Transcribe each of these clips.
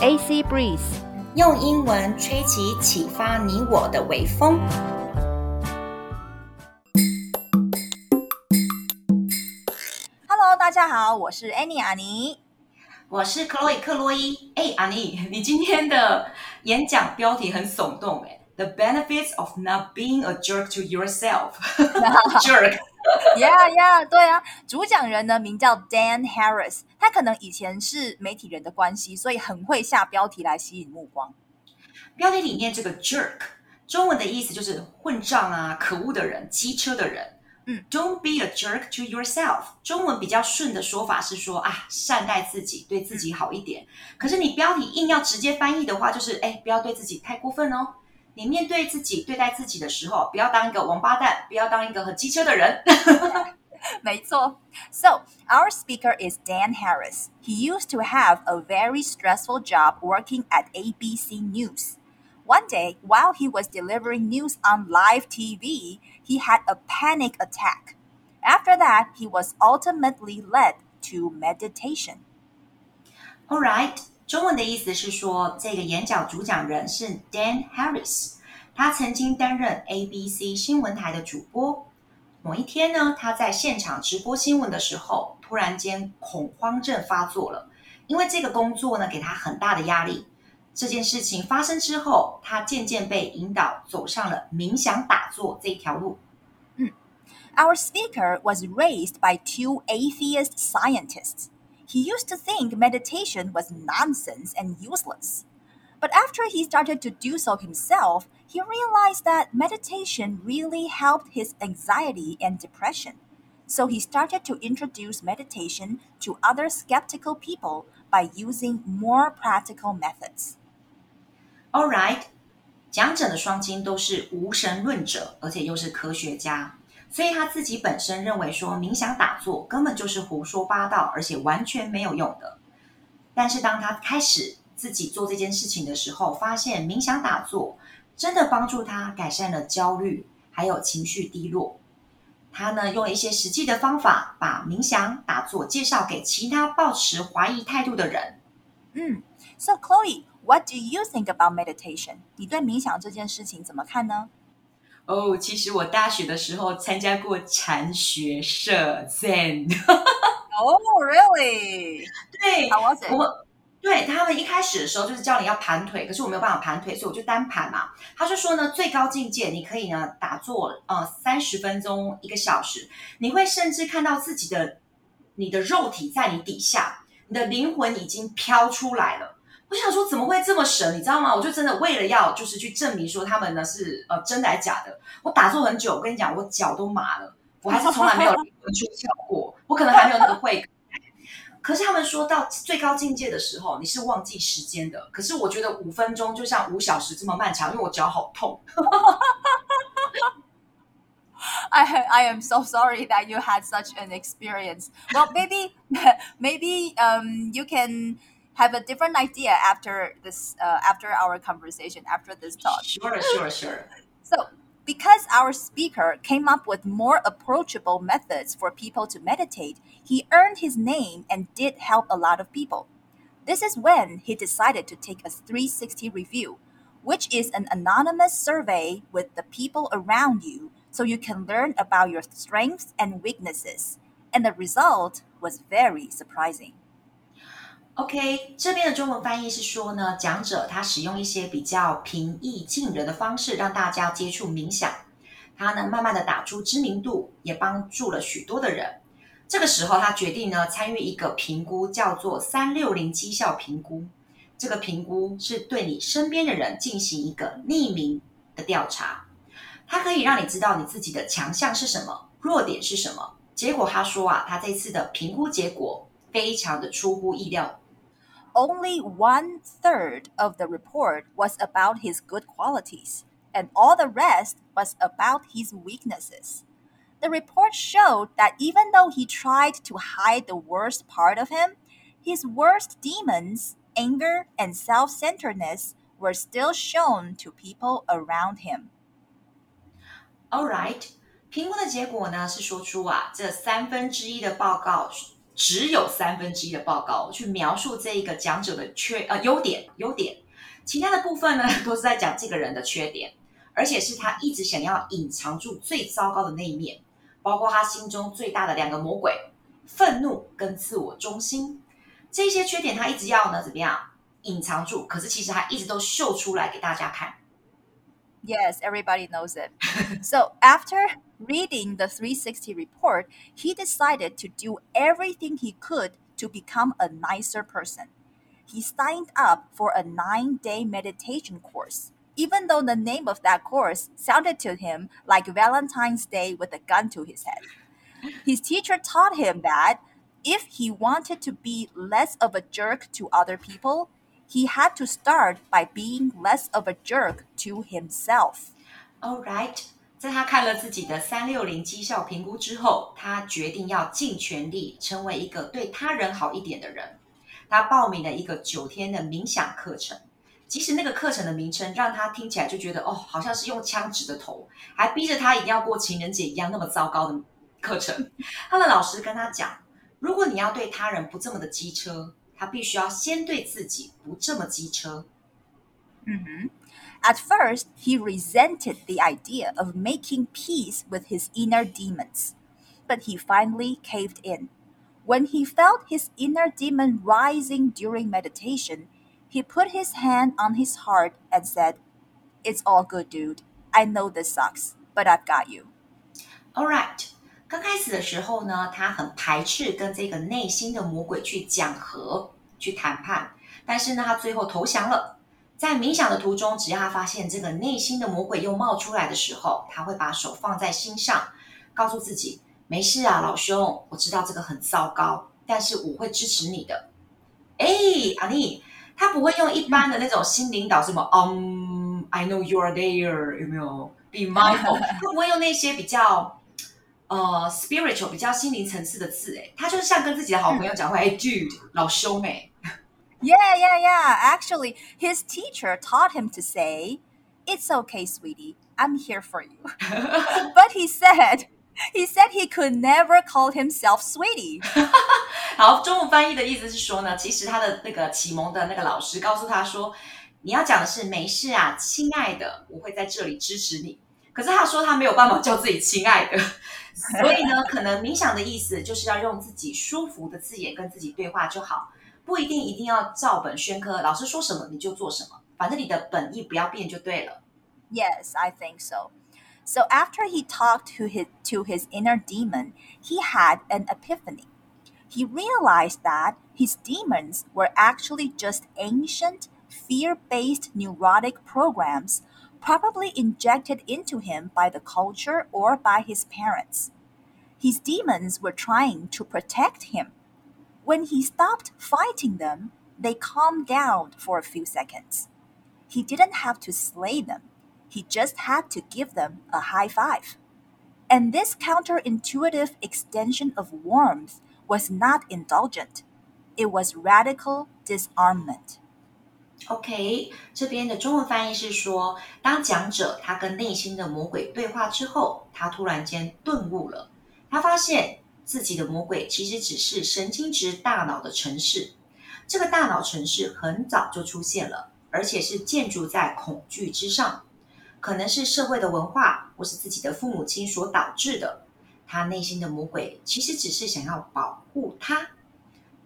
AC breeze，用英文吹起启发你我的微风。Hello，大家好，我是 Annie 阿妮，我是 Chloe 克洛伊。哎，阿妮，你今天的演讲标题很耸动哎，The benefits of not being a jerk to yourself。Yeah, yeah，对啊，主讲人呢名叫 Dan Harris，他可能以前是媒体人的关系，所以很会下标题来吸引目光。标题里面这个 jerk，中文的意思就是混账啊、可恶的人、机车的人。嗯，Don't be a jerk to yourself。中文比较顺的说法是说啊，善待自己，对自己好一点。可是你标题硬要直接翻译的话，就是哎，不要对自己太过分哦。你面对自己、对待自己的时候，不要当一个王八蛋，不要当一个很机车的人。没错。So our speaker is Dan Harris. He used to have a very stressful job working at ABC News. One day, while he was delivering news on live TV, he had a panic attack. After that, he was ultimately led to meditation. All right. 中文的意思是说，这个演讲主讲人是 Dan Harris，他曾经担任 ABC 新闻台的主播。某一天呢，他在现场直播新闻的时候，突然间恐慌症发作了，因为这个工作呢给他很大的压力。这件事情发生之后，他渐渐被引导走上了冥想打坐这一条路。嗯，Our speaker was raised by two atheist scientists. He used to think meditation was nonsense and useless. But after he started to do so himself, he realized that meditation really helped his anxiety and depression. So he started to introduce meditation to other skeptical people by using more practical methods. All right，讲者的双亲都是无神论者，而且又是科学家。 所以他自己本身认为说，冥想打坐根本就是胡说八道，而且完全没有用的。但是当他开始自己做这件事情的时候，发现冥想打坐真的帮助他改善了焦虑，还有情绪低落。他呢用了一些实际的方法，把冥想打坐介绍给其他抱持怀疑态度的人。嗯，So Chloe，what do you think about meditation？你对冥想这件事情怎么看呢？哦，其实我大学的时候参加过禅学社 Zen。哦，Really？对，我对他们一开始的时候就是教你要盘腿，可是我没有办法盘腿，所以我就单盘嘛。他就说呢，最高境界你可以呢打坐呃三十分钟一个小时，你会甚至看到自己的你的肉体在你底下，你的灵魂已经飘出来了。我想说怎么会这么神，你知道吗？我就真的为了要就是去证明说他们呢是呃真的还是假的。我打坐很久，我跟你讲，我脚都麻了，我还是从来没有出窍过，我可能还没有那个会。可是他们说到最高境界的时候，你是忘记时间的。可是我觉得五分钟就像五小时这么漫长，因为我脚好痛。I I am so sorry that you had such an experience. Well, maybe maybe um you can. Have a different idea after this uh, after our conversation after this talk. Sure sure sure. So because our speaker came up with more approachable methods for people to meditate he earned his name and did help a lot of people. This is when he decided to take a 360 review which is an anonymous survey with the people around you so you can learn about your strengths and weaknesses. And the result was very surprising OK，这边的中文翻译是说呢，讲者他使用一些比较平易近人的方式，让大家接触冥想。他呢，慢慢的打出知名度，也帮助了许多的人。这个时候，他决定呢，参与一个评估，叫做三六零绩效评估。这个评估是对你身边的人进行一个匿名的调查，它可以让你知道你自己的强项是什么，弱点是什么。结果他说啊，他这次的评估结果非常的出乎意料。only one third of the report was about his good qualities, and all the rest was about his weaknesses. The report showed that even though he tried to hide the worst part of him, his worst demons, anger and self centeredness, were still shown to people around him. All right，评估的结果呢是说出啊，这三分之一的报告 只有三分之一的报告去描述这一个讲者的缺呃优点优点，其他的部分呢 都是在讲这个人的缺点，而且是他一直想要隐藏住最糟糕的那一面，包括他心中最大的两个魔鬼——愤怒跟自我中心。这些缺点他一直要呢怎么样隐藏住？可是其实他一直都秀出来给大家看。Yes, everybody knows it. so after reading the 360 report, he decided to do everything he could to become a nicer person. He signed up for a nine day meditation course, even though the name of that course sounded to him like Valentine's Day with a gun to his head. His teacher taught him that if he wanted to be less of a jerk to other people, he had to start by being less of a jerk to himself. All right. 在他看了自己的三六零绩效评估之后，他决定要尽全力成为一个对他人好一点的人。他报名了一个九天的冥想课程，即使那个课程的名称让他听起来就觉得哦，好像是用枪指着头，还逼着他一定要过情人节一样那么糟糕的课程。他的老师跟他讲，如果你要对他人不这么的机车，他必须要先对自己不这么机车。嗯哼。At first, he resented the idea of making peace with his inner demons, but he finally caved in. When he felt his inner demon rising during meditation, he put his hand on his heart and said, It's all good, dude. I know this sucks, but I've got you. All right. 刚开始的时候呢，他很排斥跟这个内心的魔鬼去讲和、去谈判，但是呢，他最后投降了。 在冥想的途中，只要他发现这个内心的魔鬼又冒出来的时候，他会把手放在心上，告诉自己：“没事啊，老兄，我知道这个很糟糕，但是我会支持你的。”哎，阿妮，他不会用一般的那种心灵导什么，um I know you are there，有没有？Be mindful，他不会用那些比较呃 spiritual、比较心灵层次的字，哎，他就是像跟自己的好朋友讲话，哎，dude，老兄，哎。Yeah, yeah, yeah. Actually, his teacher taught him to say, It's okay, sweetie. I'm here for you. but he said, he said he could never call himself sweetie. 好，中文翻译的意思是说呢，其实他的那个启蒙的那个老师告诉他说，你要讲的是没事啊，亲爱的，我会在这里支持你。可是他说他没有办法叫自己亲爱的，所以呢，可能冥想的意思就是要用自己舒服的字眼跟自己对话就好。不一定一定要照本宣科，老师说什么你就做什么，反正你的本意不要变就对了。Yes, I think so. So after he talked to his to his inner demon, he had an epiphany. He realized that his demons were actually just ancient, fear-based neurotic programs probably injected into him by the culture or by his parents. His demons were trying to protect him when he stopped fighting them, they calmed down for a few seconds. He didn't have to slay them, he just had to give them a high five. And this counterintuitive extension of warmth was not indulgent, it was radical disarmament. OK，这边的中文翻译是说，当讲者他跟内心的魔鬼对话之后，他突然间顿悟了，他发现 自己的魔鬼其实只是神经质大脑的城市，这个大脑城市很早就出现了，而且是建筑在恐惧之上，可能是社会的文化或是自己的父母亲所导致的。他内心的魔鬼其实只是想要保护他，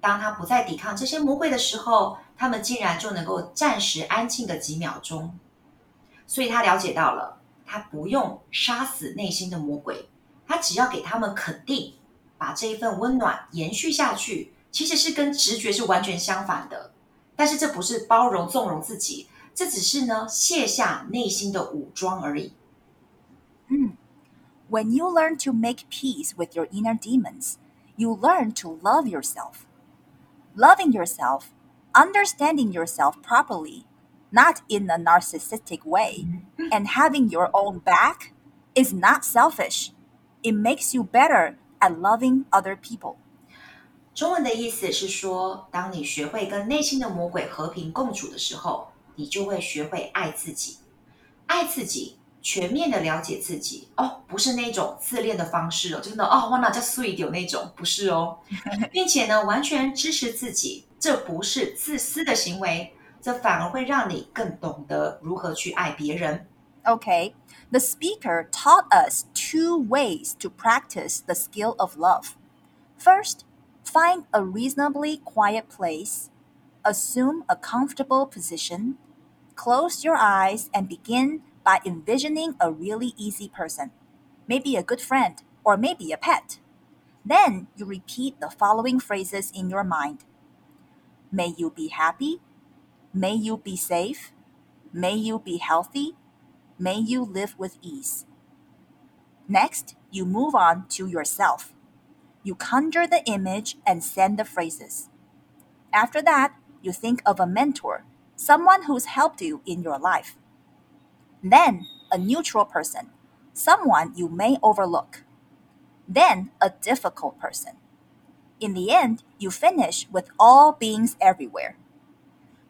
当他不再抵抗这些魔鬼的时候，他们竟然就能够暂时安静个几秒钟。所以他了解到了，他不用杀死内心的魔鬼，他只要给他们肯定。把这一份温暖延续下去，其实是跟直觉是完全相反的。但是这不是包容纵容自己，这只是呢卸下内心的武装而已。嗯，When you learn to make peace with your inner demons, you learn to love yourself. Loving yourself, understanding yourself properly, not in a narcissistic way, and having your own back is not selfish. It makes you better and loving other people。中文的意思是说，当你学会跟内心的魔鬼和平共处的时候，你就会学会爱自己。爱自己全面的了解自己哦，不是那种自恋的方式哦，真的哦，哇，那叫 sweet 有那种，不是哦，并且呢，完全支持自己，这不是自私的行为，这反而会让你更懂得如何去爱别人。Okay, the speaker taught us two ways to practice the skill of love. First, find a reasonably quiet place, assume a comfortable position, close your eyes, and begin by envisioning a really easy person, maybe a good friend or maybe a pet. Then you repeat the following phrases in your mind May you be happy. May you be safe. May you be healthy. May you live with ease. Next, you move on to yourself. You conjure the image and send the phrases. After that, you think of a mentor, someone who's helped you in your life. Then, a neutral person, someone you may overlook. Then, a difficult person. In the end, you finish with all beings everywhere.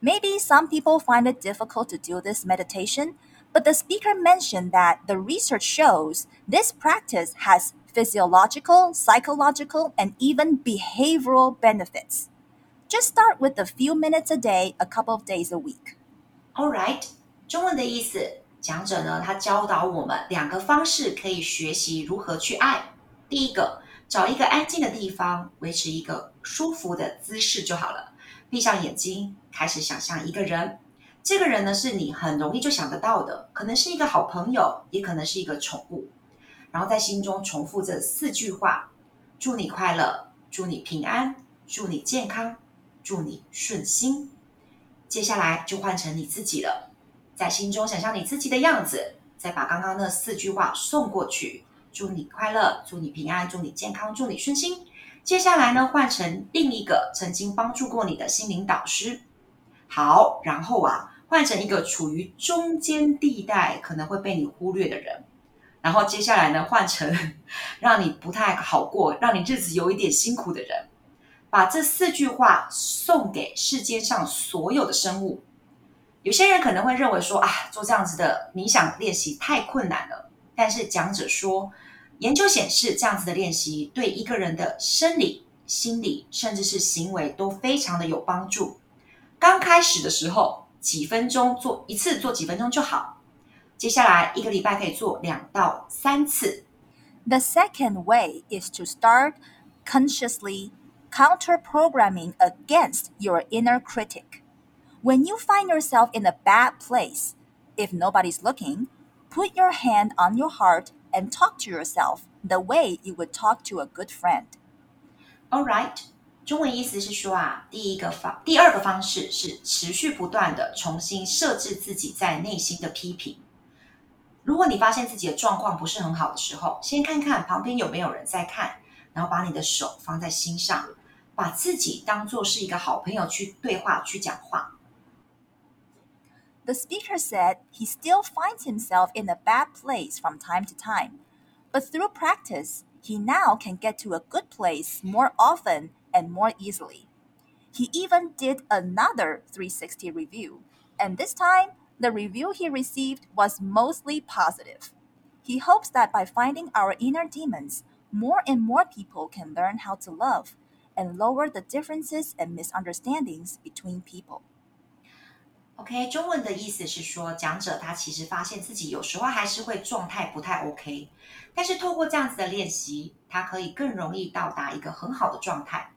Maybe some people find it difficult to do this meditation, but the speaker mentioned that the research shows this practice has physiological, psychological, and even behavioral benefits. Just start with a few minutes a day, a couple of days a week. All right，中文的意思，讲者呢，他教导我们两个方式可以学习如何去爱。第一个，找一个安静的地方，维持一个舒服的姿势就好了。闭上眼睛，开始想象一个人。 这个人呢，是你很容易就想得到的，可能是一个好朋友，也可能是一个宠物。然后在心中重复这四句话：祝你快乐，祝你平安，祝你健康，祝你顺心。接下来就换成你自己了，在心中想象你自己的样子，再把刚刚那四句话送过去：祝你快乐，祝你平安，祝你健康，祝你顺心。接下来呢，换成另一个曾经帮助过你的心灵导师。好，然后啊，换成一个处于中间地带，可能会被你忽略的人。然后接下来呢，换成 让你不太好过、让你日子有一点辛苦的人，把这四句话送给世界上所有的生物。有些人可能会认为说啊，做这样子的冥想练习太困难了。但是讲者说，研究显示这样子的练习对一个人的生理、心理，甚至是行为都非常的有帮助。刚开始的时候，几分钟做一次，做几分钟就好。接下来一个礼拜可以做两到三次。The second way is to start consciously counter programming against your inner critic. When you find yourself in a bad place, if nobody's looking, put your hand on your heart and talk to yourself the way you would talk to a good friend. All right. 中文意思是说啊，第一个方，第二个方式是持续不断的重新设置自己在内心的批评。如果你发现自己的状况不是很好的时候，先看看旁边有没有人在看，然后把你的手放在心上，把自己当做是一个好朋友去对话、去讲话。The speaker said he still finds himself in a bad place from time to time, but through practice, he now can get to a good place more often and more easily. He even did another 360 review, and this time the review he received was mostly positive. He hopes that by finding our inner demons, more and more people can learn how to love and lower the differences and misunderstandings between people. OK，中文的意思是说，讲者他其实发现自己有时候还是会状态不太 OK，但是透过这样子的练习，他可以更容易到达一个很好的状态。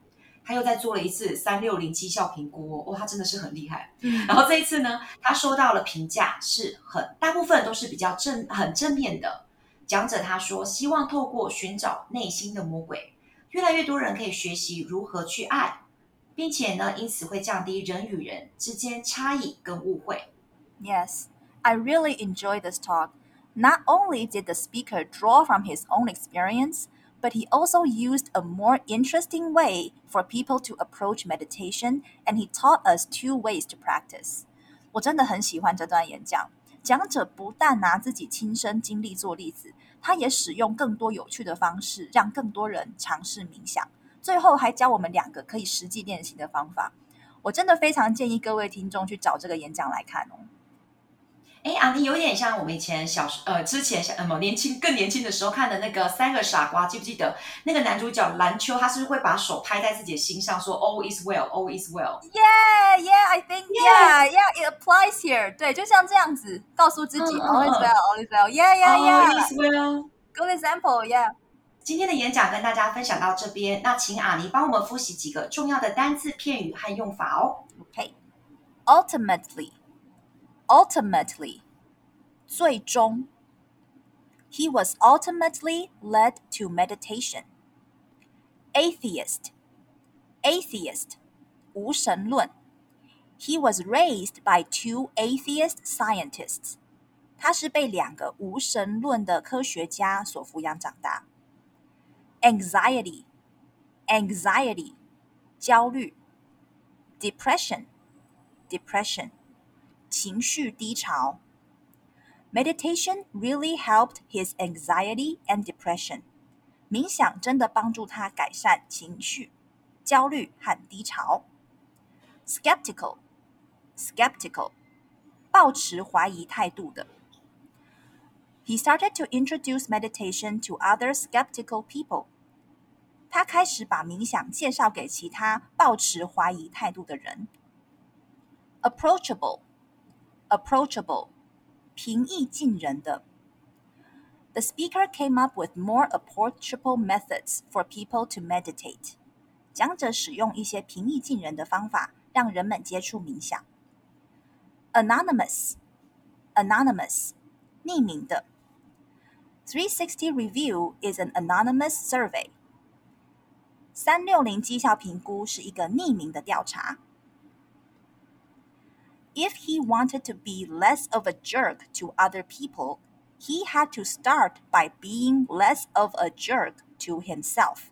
他又再做了一次三六零绩效评估，哦，他真的是很厉害。然后这一次呢，他收到了评价是很大部分都是比较正很正面的。讲者他说，希望透过寻找内心的魔鬼，越来越多人可以学习如何去爱，并且呢，因此会降低人与人之间差异跟误会。Yes, I really enjoyed this talk. Not only did the speaker draw from his own experience but he also used a more interesting way for people to approach meditation, and he taught us two ways to practice. 我真的很喜欢这段演讲。讲者不但拿自己亲身经历做例子，他也使用更多有趣的方式，让更多人尝试冥想。最后还教我们两个可以实际练习的方法。我真的非常建议各位听众去找这个演讲来看哦。哎，阿妮有点像我们以前小时呃之前小呃么年轻更年轻的时候看的那个《三个傻瓜》，记不记得那个男主角篮球，他是会把手拍在自己的心上，说 “All is well, all is well”。Yeah, yeah, I think yeah, yeah, it applies here. 对，就像这样子告诉自己 “All is well, all is well”。Yeah, yeah, yeah. All is well. Good example. Yeah. 今天的演讲跟大家分享到这边，那请阿妮帮我们复习几个重要的单字、片语和用法哦。Okay. Ultimately. Ultimately. 最终 He was ultimately led to meditation. Atheist. Atheist. 无神论 He was raised by two atheist scientists. 他是被两个无神论的科学家所抚养长大。Anxiety. Anxiety. 焦虑 Depression. Depression. 情绪低潮 Meditation really helped his anxiety and depression. 冥想真的帮助他改善情绪、焦虑和低潮。Skeptical, skeptical，抱持怀疑态度的。He started to introduce meditation to other skeptical people. 他开始把冥想介绍给其他抱持怀疑态度的人。Approachable, approachable。平易近人的。The speaker came up with more approachable methods for people to meditate. 讲者使用一些平易近人的方法，让人们接触冥想。Anonymous, anonymous，匿名的。360 Review is an anonymous survey. 三六零绩效评估是一个匿名的调查。 if he wanted to be less of a jerk to other people, he had to start by being less of a jerk to himself.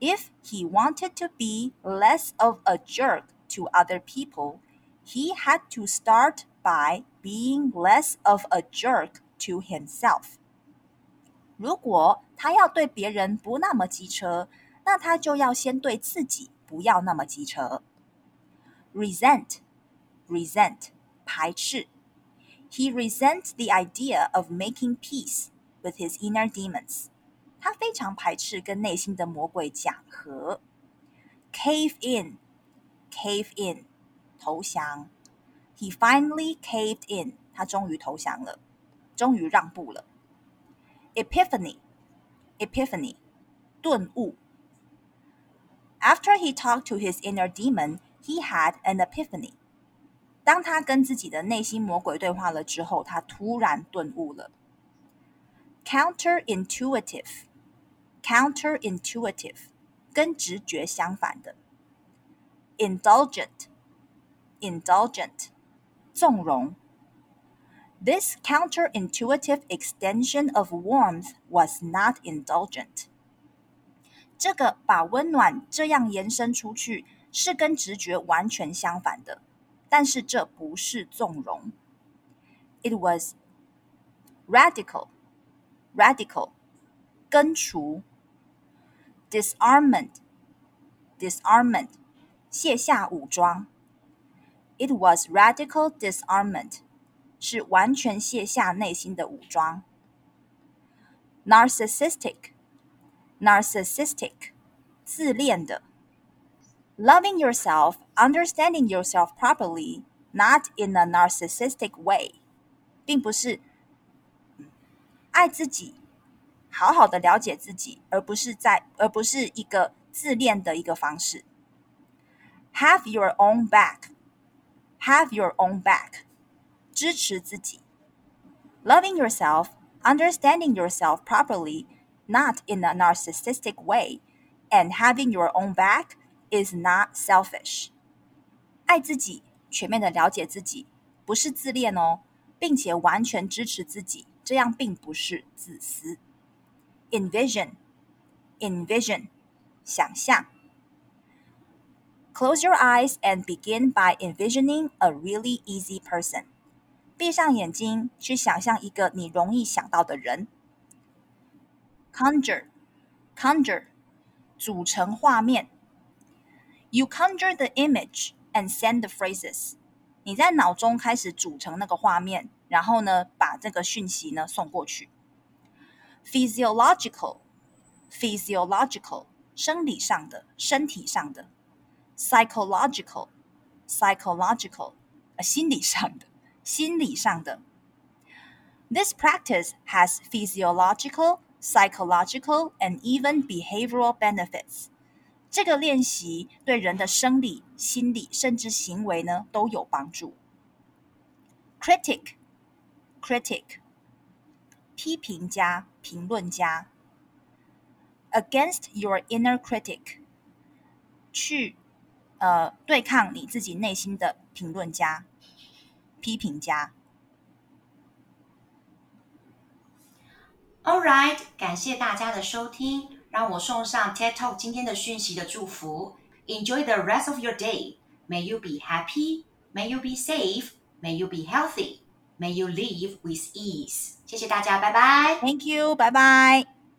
If he wanted to be less of a jerk to other people, he had to start by being less of a jerk to himself. 如果他要对别人不那么机车，那他就要先对自己不要那么机车。Resent resent 排斥。He resents the idea of making peace with his inner demons. 他非常排斥跟内心的魔鬼讲和。Cave in, cave in，投降。He finally caved in. 他终于投降了，终于让步了。Epiphany, epiphany，顿悟。After he talked to his inner demon, he had an epiphany. 当他跟自己的内心魔鬼对话了之后，他突然顿悟了。Counterintuitive，counterintuitive，跟直觉相反的。Indulgent，indulgent，纵容。This counterintuitive extension of warmth was not indulgent。这个把温暖这样延伸出去，是跟直觉完全相反的。但是这不是纵容。It was radical, radical，根除。Disarmament, disarmament，卸下武装。It was radical disarmament，是完全卸下内心的武装。Narcissistic, narcissistic，自恋的。Loving yourself, understanding yourself properly, not in a narcissistic way，并不是爱自己，好好的了解自己，而不是在，而不是一个自恋的一个方式。Have your own back, have your own back，支持自己。Loving yourself, understanding yourself properly, not in a narcissistic way, and having your own back is not selfish。 爱自己，全面的了解自己，不是自恋哦，并且完全支持自己，这样并不是自私。Envision，envision，想象。Close your eyes and begin by envisioning a really easy person。闭上眼睛，去想象一个你容易想到的人。Conjure，conjure，组成画面。You conjure the image and send the phrases. 你在脑中开始组成那个画面，然后呢，把这个讯息呢送过去。physiological，physiological，生理上的，身体上的；psychological，psychological，呃，心理上的，心理上的。This practice has physiological, psychological, and even behavioral benefits. 这个练习对人的生理、心理甚至行为呢都有帮助。critic，critic，批评家、评论家。against your inner critic，去呃对抗你自己内心的评论家、批评家。All right，感谢大家的收听。让我送上 TED Talk 今天的讯息的祝福。Enjoy the rest of your day. May you be happy. May you be safe. May you be healthy. May you live with ease. 谢谢大家，拜拜。Thank you，拜拜。